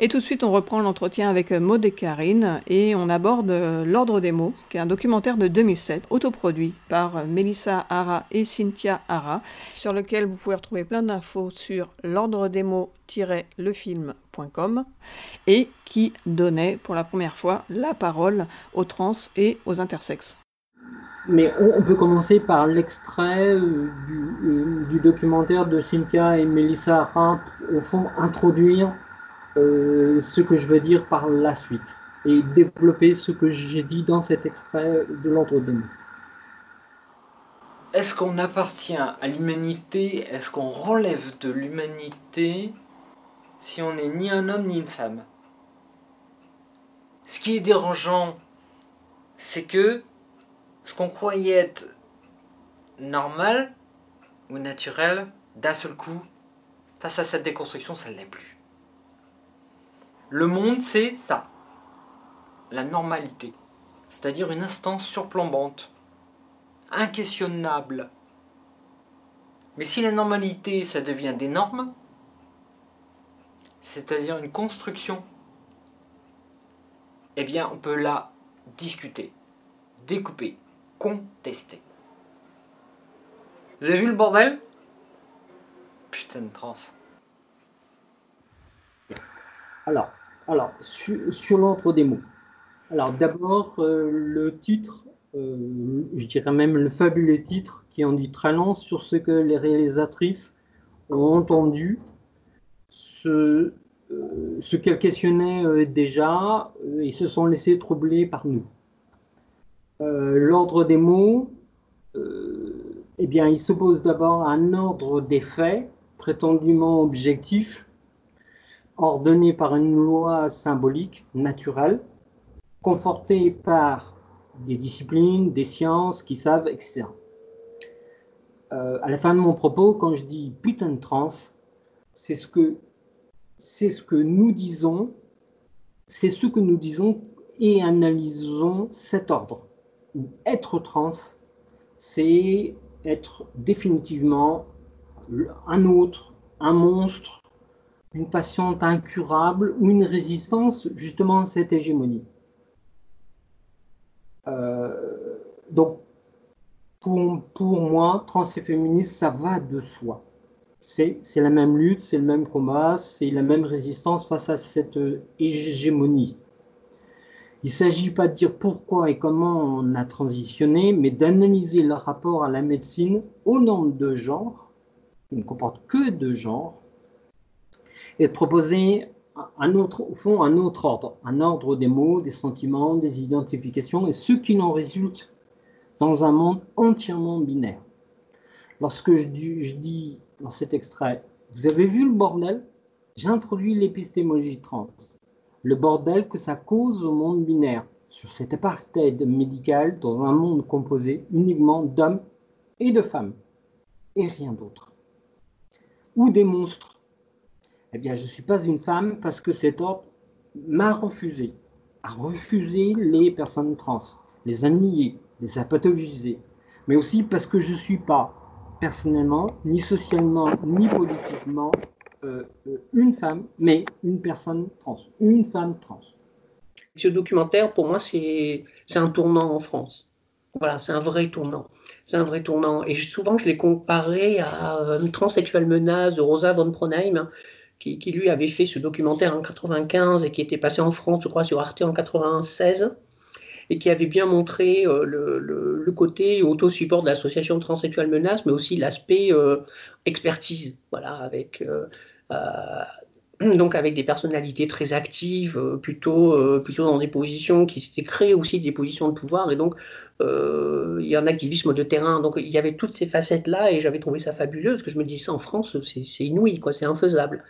Et tout de suite, on reprend l'entretien avec Maud et Karine et on aborde L'Ordre des mots, qui est un documentaire de 2007, autoproduit par Melissa Hara et Cynthia Hara, sur lequel vous pouvez retrouver plein d'infos sur l'ordre des mots-lefilm.com et qui donnait pour la première fois la parole aux trans et aux intersexes. Mais on, peut commencer par l'extrait euh, euh, du, documentaire de Cynthia et Melissa Hara, au fond, introduire euh, ce que je veux dire par la suite et développer ce que j'ai dit dans cet extrait de l'entre-deux. Est-ce qu'on appartient à l'humanité? Est-ce qu'on relève de l'humanité si on n'est ni un homme ni une femme? Ce qui est dérangeant, c'est que ce qu'on croyait être normal ou naturel, d'un seul coup, face à cette déconstruction, ça ne l'est plus. Le monde, c'est ça. La normalité. C'est-à-dire une instance surplombante. Inquestionnable. Mais si la normalité, ça devient des normes, c'est-à-dire une construction, eh bien, on peut la discuter, découper, contester. Vous avez vu le bordel? Putain de trans. Alors, sur, l'entre des mots. Alors, d'abord, euh, le titre, euh, je dirais même le fabuleux titre, qui en dit très long sur ce que les réalisatrices ont entendu, ce, euh, qu'elles questionnaient déjà et se sont laissées troubler par nous. L'ordre des mots, eh bien, il s'oppose d'abord à un ordre des faits prétendument objectif ordonnée par une loi symbolique, naturelle, confortée par des disciplines, des sciences qui savent, etc. Euh, à la fin de mon propos, quand je dis putain de trans, c'est ce que c'est ce que nous disons, c'est ce que nous disons et analysons cet ordre. Être trans, c'est être définitivement un autre, un monstre, une patiente incurable ou une résistance justement à cette hégémonie. Euh, donc, pour, moi, trans et féministe, ça va de soi. C'est la même lutte, c'est le même combat, c'est la même résistance face à cette hégémonie. Il ne s'agit pas de dire pourquoi et comment on a transitionné, mais d'analyser le rapport à la médecine au nombre de genres, qui ne comporte que deux genres, et de proposer un autre, au fond, un autre ordre, un ordre des mots, des sentiments, des identifications et ce qui en résulte dans un monde entièrement binaire. Lorsque je, dis dans cet extrait, vous avez vu le bordel? J'ai introduit l'épistémologie trans, le bordel que ça cause au monde binaire, sur cet apartheid médical dans un monde composé uniquement d'hommes et de femmes, et rien d'autre. Ou des monstres eh bien, je ne suis pas une femme parce que cet ordre m'a refusé, a refusé les personnes trans, les a niées, les a pathologisées, mais aussi parce que je ne suis pas personnellement, ni socialement, ni politiquement euh, euh, une femme, mais une personne trans, une femme trans. Ce documentaire, pour moi, c'est un tournant en France. Voilà, c'est un vrai tournant. C'est un vrai tournant. Et souvent, je l'ai comparé à euh, transsexuelle menace de Rosa von Pronheim, qui, lui avait fait ce documentaire en 95 et qui était passé en France, je crois, sur Arte en 96, et qui avait bien montré euh, le, côté auto-support de l'association transsexuelle menace, mais aussi l'aspect euh, expertise, voilà, avec euh, donc avec des personnalités très actives, plutôt, plutôt dans des positions qui s'étaient créées aussi des positions de pouvoir, et donc il y a un activisme de terrain. Donc il y avait toutes ces facettes-là, et j'avais trouvé ça fabuleux, parce que je me dis ça en France, c'est inouï, quoi, c'est infaisable.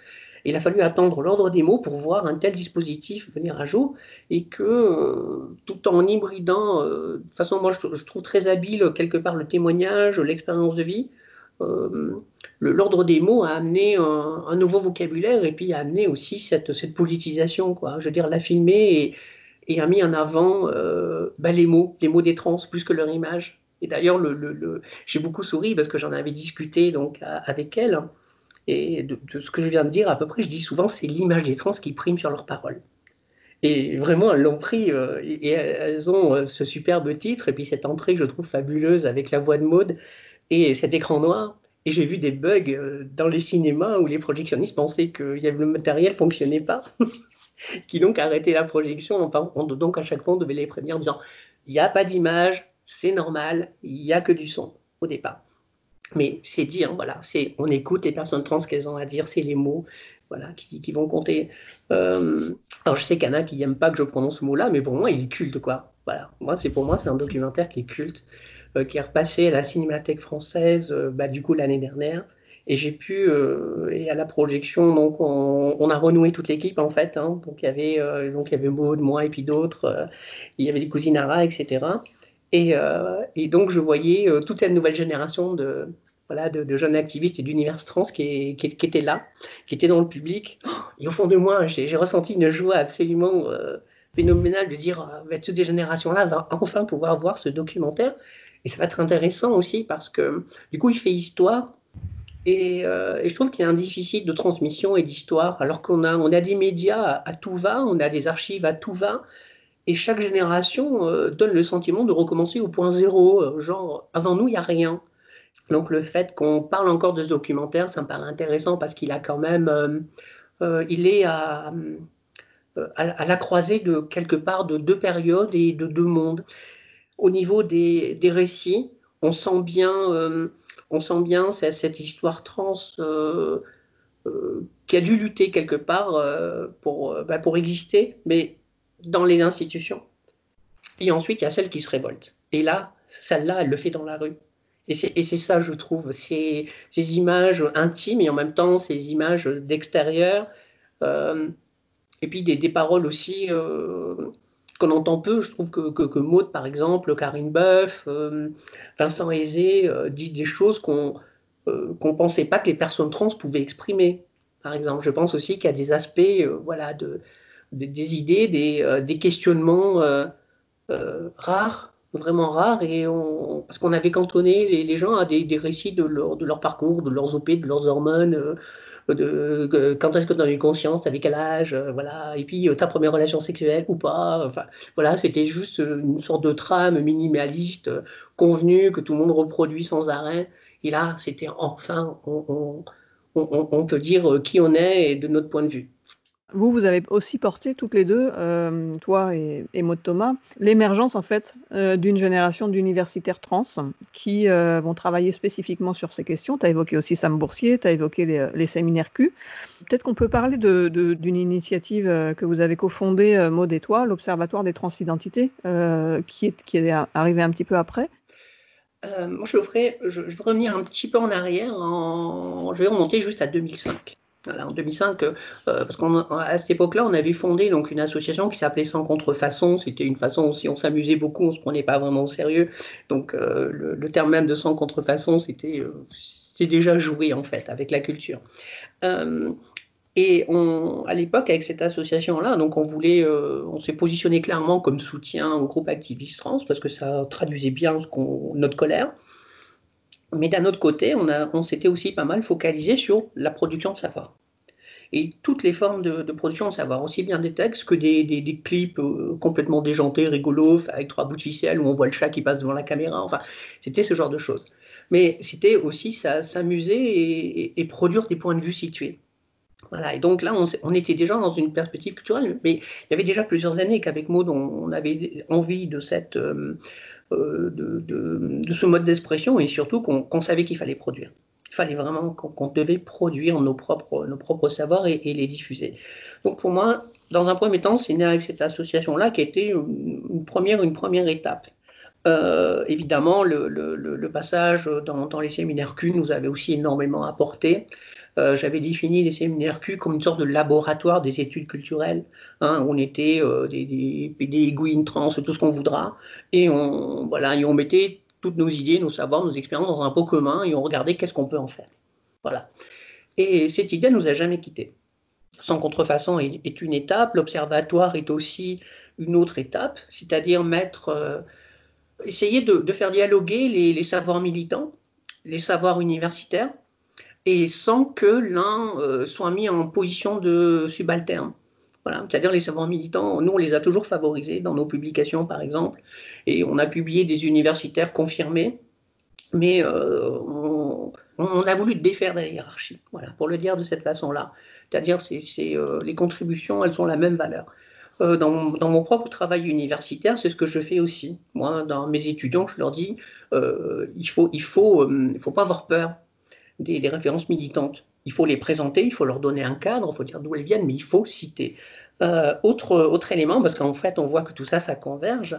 Il a fallu attendre l'ordre des mots pour voir un tel dispositif venir à jour et que euh, tout en hybridant, euh, de toute façon moi je, trouve très habile quelque part le témoignage, l'expérience de vie, euh, l'ordre des mots a amené un, nouveau vocabulaire et puis a amené aussi cette, politisation, quoi. Je veux dire, l'a filmé et, a mis en avant bah, les mots, les mots des trans plus que leur image. Et d'ailleurs, le, j'ai beaucoup souri parce que j'en avais discuté donc avec elle. Et de, ce que je viens de dire, à peu près, je dis souvent, c'est l'image des trans qui prime sur leurs paroles. Et vraiment, elles l'ont pris euh, et, elles ont euh, ce superbe titre et puis cette entrée que je trouve fabuleuse avec la voix de Maude et cet écran noir. Et j'ai vu des bugs euh, dans les cinémas où les projectionnistes pensaient que le matériel ne fonctionnait pas, qui donc arrêtaient la projection. donc à chaque fois, on devait les prévenir en disant il n'y a pas d'image, c'est normal, il n'y a que du son au départ. Mais c'est dire, voilà, c'est on écoute les personnes trans, qu'elles ont à dire, c'est les mots, voilà, qui, vont compter. Euh, alors je sais qu'il y en a qui n'aiment pas que je prononce ce mot-là, mais pour moi, il est culte, quoi. Voilà, moi, c'est pour moi, c'est un documentaire qui est culte, qui est repassé à la Cinémathèque française, euh, bah, du coup l'année dernière. Et j'ai pu, et à la projection, donc on, a renoué toute l'équipe en fait. Hein. donc il y avait, y avait Maud, moi et puis d'autres. il y avait des cousines Ara, etc. Et, et, donc je voyais toute cette nouvelle génération de, voilà, de, jeunes activistes et d'univers trans qui, qui, étaient là, qui étaient dans le public. et au fond de moi, j'ai ressenti une joie absolument euh, phénoménale de dire euh, bah, toutes ces générations-là vont enfin pouvoir voir ce documentaire. Et ça va être intéressant aussi parce que du coup, il fait histoire. Et, euh, je trouve qu'il y a un déficit de transmission et d'histoire, alors qu'on a, on a des médias à, tout va, on a des archives à tout va. Et chaque génération donne le sentiment de recommencer au point zéro, genre avant nous, il n'y a rien. Donc le fait qu'on parle encore de ce documentaire, ça me paraît intéressant parce qu'il a quand même, euh, euh, il est à, euh, à, la croisée de quelque part de deux périodes et de deux mondes. Au niveau des, récits, on sent bien, on sent bien cette, histoire trans qui a dû lutter quelque part pour, bah, pour exister, mais dans les institutions. Et ensuite, il y a celle qui se révolte. Et là, celle-là, elle le fait dans la rue. Et c'est ça, je trouve, ces, ces, images intimes et en même temps ces images d'extérieur. Euh, et puis des, paroles aussi euh, qu'on entend peu. Je trouve que, que, Maud, par exemple, Karine Boeuf, euh, Vincent Aizé dit des choses qu'on ne pensait pas que les personnes trans pouvaient exprimer. Par exemple, je pense aussi qu'il y a des aspects, voilà, de, des idées, des, questionnements rares vraiment rare et on, parce qu'on avait cantonné les, gens à des, récits de leur, de leur, parcours, de leurs OP, de leurs hormones, euh, quand est-ce que tu as eu conscience, avec quel âge, euh, voilà, et puis euh, ta première relation sexuelle ou pas, enfin voilà, c'était juste une sorte de trame minimaliste convenue que tout le monde reproduit sans arrêt. Et là, c'était enfin, on, on, peut dire qui on est et de notre point de vue. Vous, vous avez aussi porté toutes les deux, euh, toi et, et Thomas, l'émergence en fait euh, d'une génération d'universitaires trans qui euh, vont travailler spécifiquement sur ces questions. Tu as évoqué aussi Sam Boursier, tu as évoqué les, séminaires Q. Peut-être qu'on peut parler d'une initiative que vous avez cofondée, Maud et toi, l'Observatoire des transidentités, qui, est, qui arrivé un petit peu après. moi, je, ferai, je, vais revenir un petit peu en arrière, je vais remonter juste à 2005 en 2005, euh, parce qu'à cette époque-là, on avait fondé donc une association qui s'appelait Sans contrefaçon. C'était une façon aussi, on s'amusait beaucoup, on se prenait pas vraiment au sérieux. Donc euh, le, terme même de Sans contrefaçon, c'était euh, déjà joué en fait avec la culture. et on, à l'époque, avec cette association-là, donc on voulait, on s'est positionné clairement comme soutien au groupe activiste trans parce que ça traduisait bien notre colère. Mais d'un autre côté, on, on s'était aussi pas mal focalisé sur la production de savoir. Et toutes les formes de, production de savoir, aussi bien des textes que des, clips euh, complètement déjantés, rigolos, avec trois bouts de ficelle où on voit le chat qui passe devant la caméra. Enfin, c'était ce genre de choses. Mais c'était aussi s'amuser et, produire des points de vue situés. Voilà, et donc là, on, était déjà dans une perspective culturelle, mais il y avait déjà plusieurs années qu'avec Maud, on, avait envie de cette, euh, euh, de, ce mode d'expression et surtout qu'on savait qu'il fallait produire. Fallait vraiment qu'on devait produire nos propres, nos propres savoirs et, les diffuser. Donc pour moi, dans un premier temps, c'est né avec cette association-là qui été une première, une première étape. Euh, évidemment, le, passage dans, dans, les séminaires Q nous avait aussi énormément apporté. Euh, j'avais défini les séminaires Q comme une sorte de laboratoire des études culturelles. Hein, on était euh, des, des, des trans, tout ce qu'on voudra, et on, voilà, et on mettait toutes nos idées, nos savoirs, nos expériences dans un pot commun, et on regardait qu'est-ce qu'on peut en faire. Voilà. Et cette idée ne nous a jamais quittés. Sans contrefaçon est, une étape, l'observatoire est aussi une autre étape, c'est-à-dire mettre, euh, essayer de, faire dialoguer les, les savoirs militants, les savoirs universitaires, et sans que l'un soit mis en position de subalterne. C'est-à-dire les savants militants, nous, on les a toujours favorisés dans nos publications, par exemple, et on a publié des universitaires confirmés, mais on, a voulu défaire la hiérarchie, voilà, pour le dire de cette façon-là. C'est-à-dire c'est, les contributions, elles ont la même valeur. Euh, dans, mon propre travail universitaire, c'est ce que je fais aussi. Moi, dans mes étudiants, je leur dis, euh, il faut, il faut, euh, il faut pas avoir peur des, références militantes. Il faut les présenter, il faut leur donner un cadre, il faut dire d'où elles viennent, mais il faut citer. autre, autre élément, parce qu'en fait, on voit que tout ça, ça converge.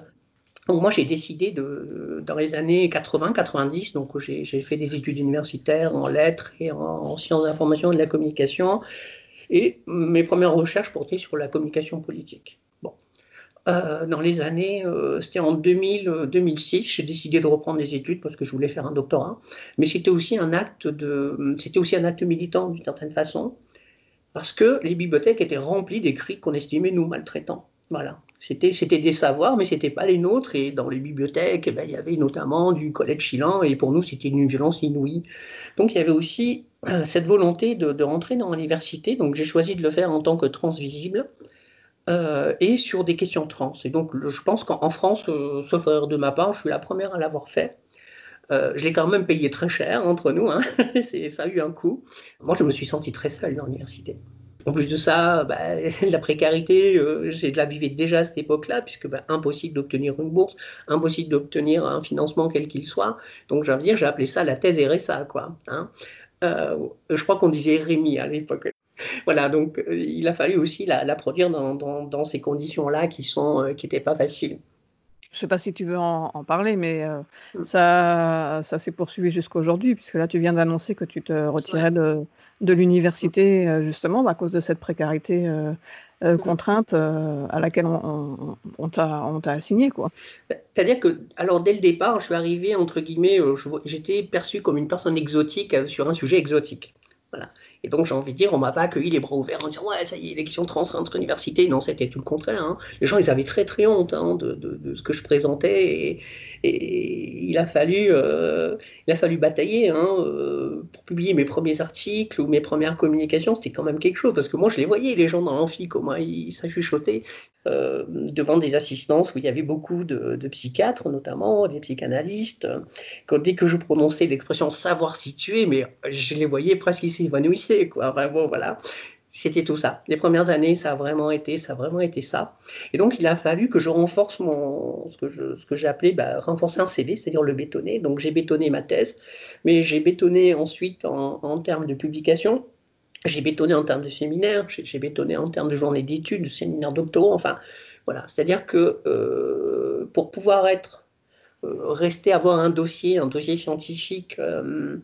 Donc moi, j'ai décidé de, dans les années 80-90, donc j'ai fait des études universitaires en lettres et en, en sciences d'information et de la communication. Et mes premières recherches portaient sur la communication politique. Euh, dans les années, euh, c'était en 2000, 2006, euh, j'ai décidé de reprendre des études parce que je voulais faire un doctorat. Mais c'était aussi un acte de, c'était aussi un acte militant d'une certaine façon, parce que les bibliothèques étaient remplies d'écrits qu'on estimait nous maltraitants. Voilà. C'était, c'était des savoirs, mais c'était pas les nôtres. Et dans les bibliothèques, eh ben, il y avait notamment du collège chilan, et pour nous, c'était une violence inouïe. Donc, il y avait aussi cette volonté de, rentrer dans l'université. Donc, j'ai choisi de le faire en tant que transvisible euh, et sur des questions trans. Et donc, je pense qu'en France, euh, sauf erreur de ma part, je suis la première à l'avoir fait. je l'ai quand même payé très cher entre nous, hein. ça a eu un coût. Moi, je me suis senti très seule dans l'université. En plus de ça, bah, la précarité, euh, j'ai de la vivais déjà à cette époque-là, puisque bah, impossible d'obtenir une bourse, impossible d'obtenir un financement quel qu'il soit. Donc, j'ai j'ai appelé ça la thèse RSA, quoi. Hein. Euh, je crois qu'on disait Rémi à l'époque. Voilà, donc euh, il a fallu aussi la, produire dans, ces conditions-là qui sont qui n'étaient pas faciles. Je ne sais pas si tu veux en, parler, mais mm. ça, ça s'est poursuivi jusqu'à aujourd'hui, puisque là, tu viens d'annoncer que tu te retirais de, de l'université, euh, justement, à cause de cette précarité euh, euh, contrainte à laquelle on, on, t'a assigné. C'est-à-dire que, alors dès le départ, je suis arrivé, entre guillemets, j'étais perçu comme une personne exotique sur un sujet exotique. Voilà. Et donc, j'ai envie de dire, on m'a pas accueilli les bras ouverts en disant, ouais, ça y est, l'élection trans entre universités. Non, c'était tout le contraire. Hein. Les gens, ils avaient très, très honte hein, de, ce que je présentais. Et il, a fallu, euh, il a fallu batailler hein, euh, pour publier mes premiers articles ou mes premières communications. C'était quand même quelque chose. Parce que moi, je les voyais, les gens dans l'amphi, comment ils s'achuchotaient euh, devant des assistances où il y avait beaucoup de, psychiatres, notamment des psychanalystes. Quand, dès que je prononçais l'expression savoir situer, mais je les voyais presque, ils s'évanouissaient quoi. Vraiment, voilà. C'était tout ça. Les premières années, ça a vraiment été, ça vraiment été ça. Et donc, il a fallu que je renforce mon, ce que j'ai appelé, bah, renforcer un CV, c'est-à-dire le bétonner. Donc, j'ai bétonné ma thèse, mais j'ai bétonné ensuite en, termes de publication. J'ai bétonné en termes de séminaires, j'ai bétonné en termes de journées d'études, de séminaires doctoraux, enfin, voilà. C'est-à-dire que euh, pour pouvoir être, euh, rester, avoir un dossier, un dossier scientifique euh,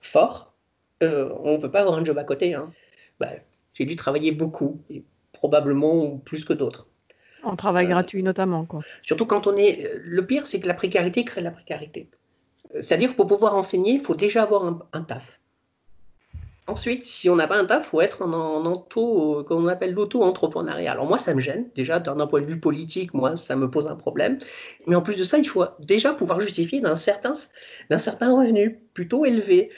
fort, euh, on ne peut pas avoir un job à côté. Hein. Bah, j'ai dû travailler beaucoup, et probablement plus que d'autres. En travail euh, gratuit notamment. Quoi. Surtout quand on est... Le pire, c'est que la précarité crée la précarité. C'est-à-dire que pour pouvoir enseigner, il faut déjà avoir un, taf. Ensuite, si on n'a pas un taf, il faut être en, en auto, qu'on appelle l'auto-entrepreneuriat. Alors moi, ça me gêne. Déjà, d'un point de vue politique, moi, ça me pose un problème. Mais en plus de ça, il faut déjà pouvoir justifier d'un certain, d'un certain revenu plutôt élevé.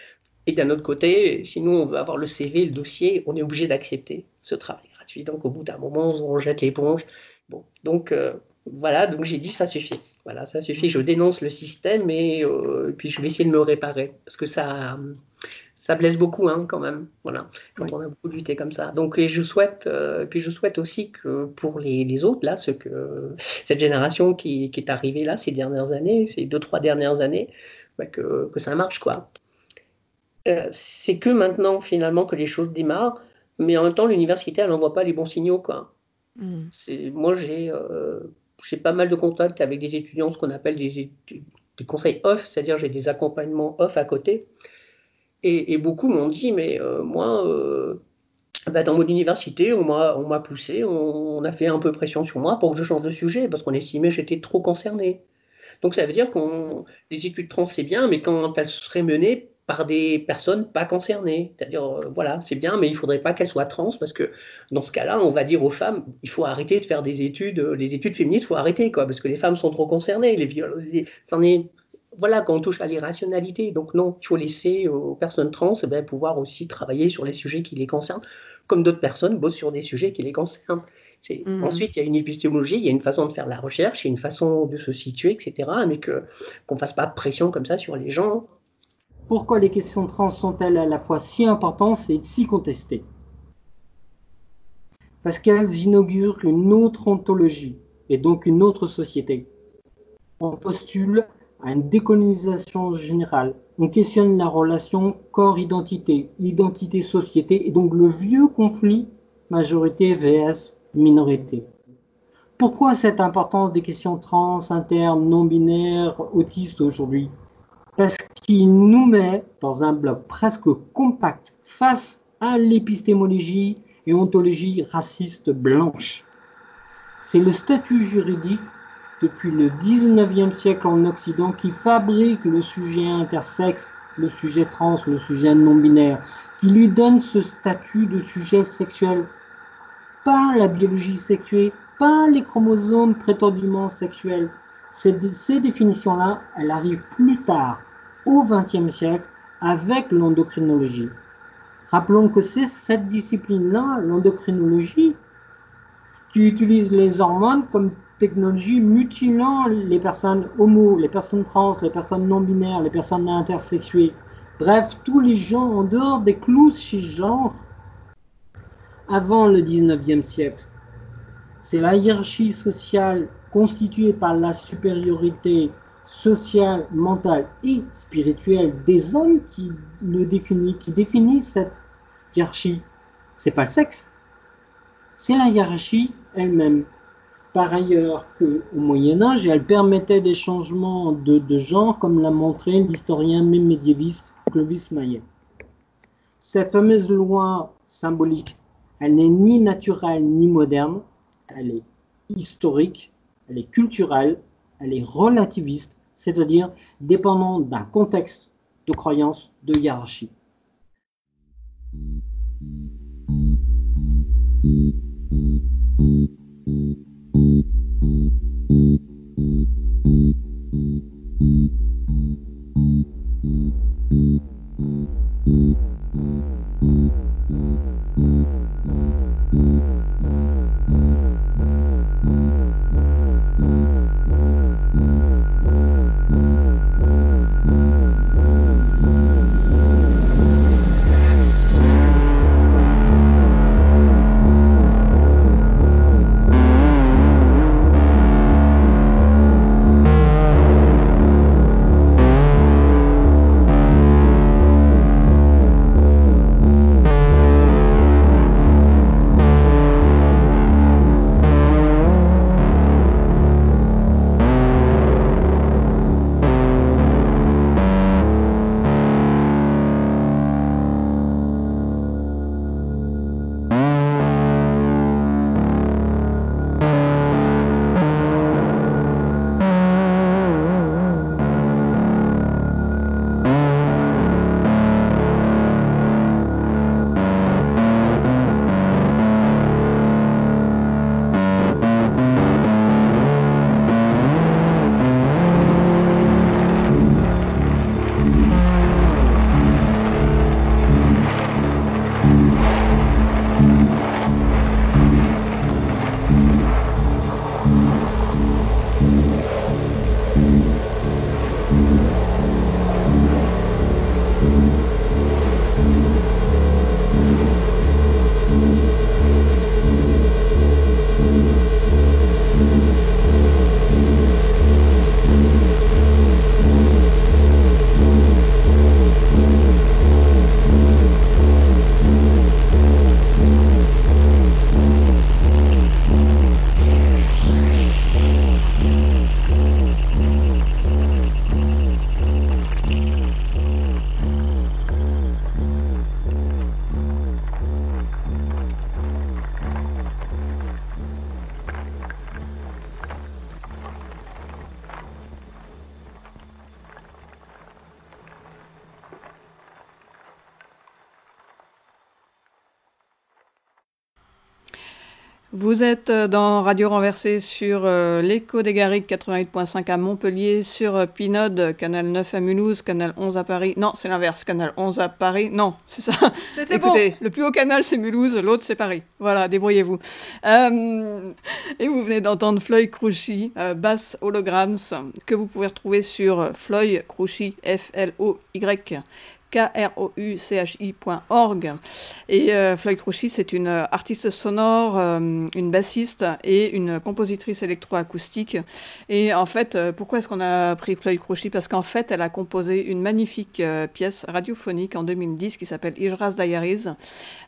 Et d'un autre côté, si nous, on veut avoir le CV, le dossier, on est obligé d'accepter ce travail gratuit. Donc, au bout d'un moment, on jette l'éponge. Bon, donc, euh, voilà, donc j'ai dit, ça suffit. Voilà, ça suffit. Je dénonce le système et, euh, puis je vais essayer de me réparer. Parce que ça, ça blesse beaucoup, hein, quand même. Voilà, quand on a beaucoup lutté comme ça. Donc, et je souhaite, euh, puis je souhaite aussi que pour les, autres, là, ce que, cette génération qui, qui, est arrivée là ces dernières années, ces deux, trois dernières années, bah, que, que ça marche, quoi. Euh, c'est que maintenant, finalement, que les choses démarrent, mais en même temps, l'université, elle n'envoie pas les bons signaux. Quoi. Mm. Moi, euh, j'ai pas mal de contacts avec des étudiants, ce qu'on appelle des, conseils off, c'est-à-dire j'ai des accompagnements off à côté. Et, beaucoup m'ont dit, mais euh, moi, bah, dans mon université, on m'a poussé, on, on, a fait un peu pression sur moi pour que je change de sujet, parce qu'on estimait que j'étais trop concerné. Donc ça veut dire que les études trans, c'est bien, mais quand elles seraient menées par des personnes pas concernées. C'est-à-dire, euh, voilà, c'est bien, mais il faudrait pas qu'elles soient trans parce que dans ce cas-là, on va dire aux femmes, il faut arrêter de faire des études, euh, les études féministes, il faut arrêter, quoi, parce que les femmes sont trop concernées. Les, les, est, voilà, quand on touche à l'irrationalité. Donc non, il faut laisser aux personnes trans eh ben, pouvoir aussi travailler sur les sujets qui les concernent, comme d'autres personnes bossent sur des sujets qui les concernent. Mmh. Ensuite, il y a une épistémologie, il y a une façon de faire de la recherche, il y a une façon de se situer, etc. Mais que qu'on ne fasse pas pression comme ça sur les gens. Pourquoi les questions trans sont-elles à la fois si importantes et si contestées Parce qu'elles inaugurent une autre ontologie et donc une autre société. On postule à une décolonisation générale. On questionne la relation corps-identité, identité-société, et donc le vieux conflit majorité vs minorité. Pourquoi cette importance des questions trans, internes, non-binaires, autistes aujourd'hui? Parce qu'il nous met dans un bloc presque compact face à l'épistémologie et ontologie raciste blanche. C'est le statut juridique depuis le 19e siècle en Occident qui fabrique le sujet intersexe, le sujet trans, le sujet non-binaire, qui lui donne ce statut de sujet sexuel. Pas la biologie sexuée, pas les chromosomes prétendument sexuels. Ces, définitions-là, elles arrivent plus tard, au XXe siècle, avec l'endocrinologie. Rappelons que c'est cette discipline-là, l'endocrinologie, qui utilise les hormones comme technologie mutilant les personnes homo, les personnes trans, les personnes non binaires, les personnes intersexuées. Bref, tous les gens en dehors des clous cisgenres avant le 19e siècle. C'est la hiérarchie sociale constituée par la supériorité sociale, mentale et spirituelle des hommes qui définit, définit cette hiérarchie. C'est pas le sexe, c'est la hiérarchie elle-même. Par ailleurs, qu'au Moyen Âge, elle permettait des changements de, genre, comme l'a montré l'historien médiéviste Clovis Maillet. Cette fameuse loi symbolique, elle n'est ni naturelle ni moderne, elle est historique, elle est culturelle, elle est relativiste, c'est-à-dire dépendante d'un contexte de croyance, de hiérarchie. Vous êtes euh, dans Radio Renversée sur euh, l'écho des Garrigues 88.5 à Montpellier, sur euh, Pinode, canal 9 à Mulhouse, canal 11 à Paris. Non, c'est l'inverse, canal 11 à Paris. Non, c'est ça. Écoutez, le plus haut canal c'est Mulhouse, l'autre c'est Paris. Voilà, débrouillez-vous. et vous venez d'entendre Floyd Crouchy, basse holograms, que vous pouvez retrouver sur Floyd Crouchy, F-L-O-Y krouchi.org. Et euh, Floyd Crouchy, c'est une artiste sonore, euh, une bassiste et une compositrice électroacoustique. Et en fait, euh, pourquoi est-ce qu'on a pris Floyd Crouchy? Parce qu'en fait, elle a composé une magnifique pièce radiophonique en 2010 qui s'appelle Ijras Diaries.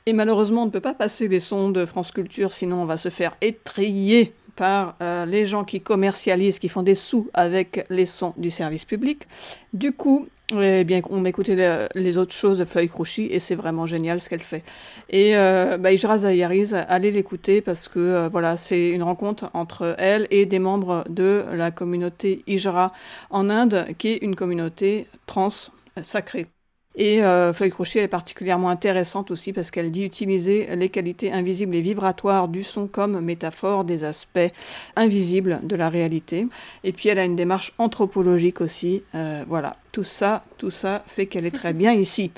Et malheureusement, on ne peut pas passer les sons de France Culture, sinon on va se faire étrier par les gens qui commercialisent, qui font des sous avec les sons du service public. Du coup, eh bien, on écoutait les, autres choses de Feuille Crouchy et c'est vraiment génial ce qu'elle fait. Et euh, bah, allez l'écouter parce que euh, voilà, c'est une rencontre entre elle et des membres de la communauté Ijra en Inde, qui est une communauté trans sacrée. Et euh, Feuille Crochet est particulièrement intéressante aussi parce qu'elle dit utiliser les qualités invisibles et vibratoires du son comme métaphore des aspects invisibles de la réalité. Et puis elle a une démarche anthropologique aussi. Euh, voilà, tout ça, tout ça fait qu'elle est très bien ici.